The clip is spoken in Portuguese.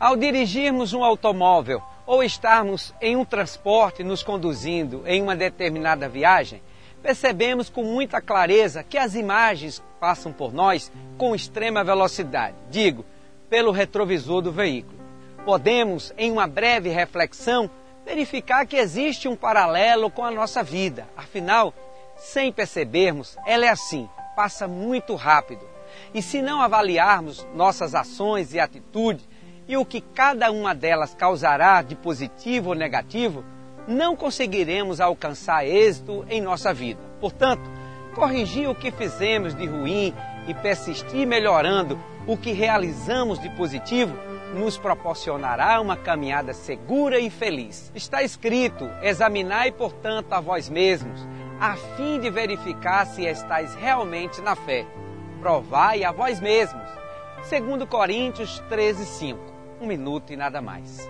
Ao dirigirmos um automóvel ou estarmos em um transporte nos conduzindo em uma determinada viagem, percebemos com muita clareza que as imagens passam por nós com extrema velocidade, digo, pelo retrovisor do veículo. Podemos, em uma breve reflexão, verificar que existe um paralelo com a nossa vida. Afinal, sem percebermos, ela é assim, passa muito rápido. E se não avaliarmos nossas ações e atitudes e o que cada uma delas causará de positivo ou negativo, não conseguiremos alcançar êxito em nossa vida. Portanto, corrigir o que fizemos de ruim e persistir melhorando o que realizamos de positivo nos proporcionará uma caminhada segura e feliz. Está escrito: examinai, portanto, a vós mesmos, a fim de verificar se estáis realmente na fé. Provai a vós mesmos. Segundo Coríntios 13, 5. Um minuto e nada mais.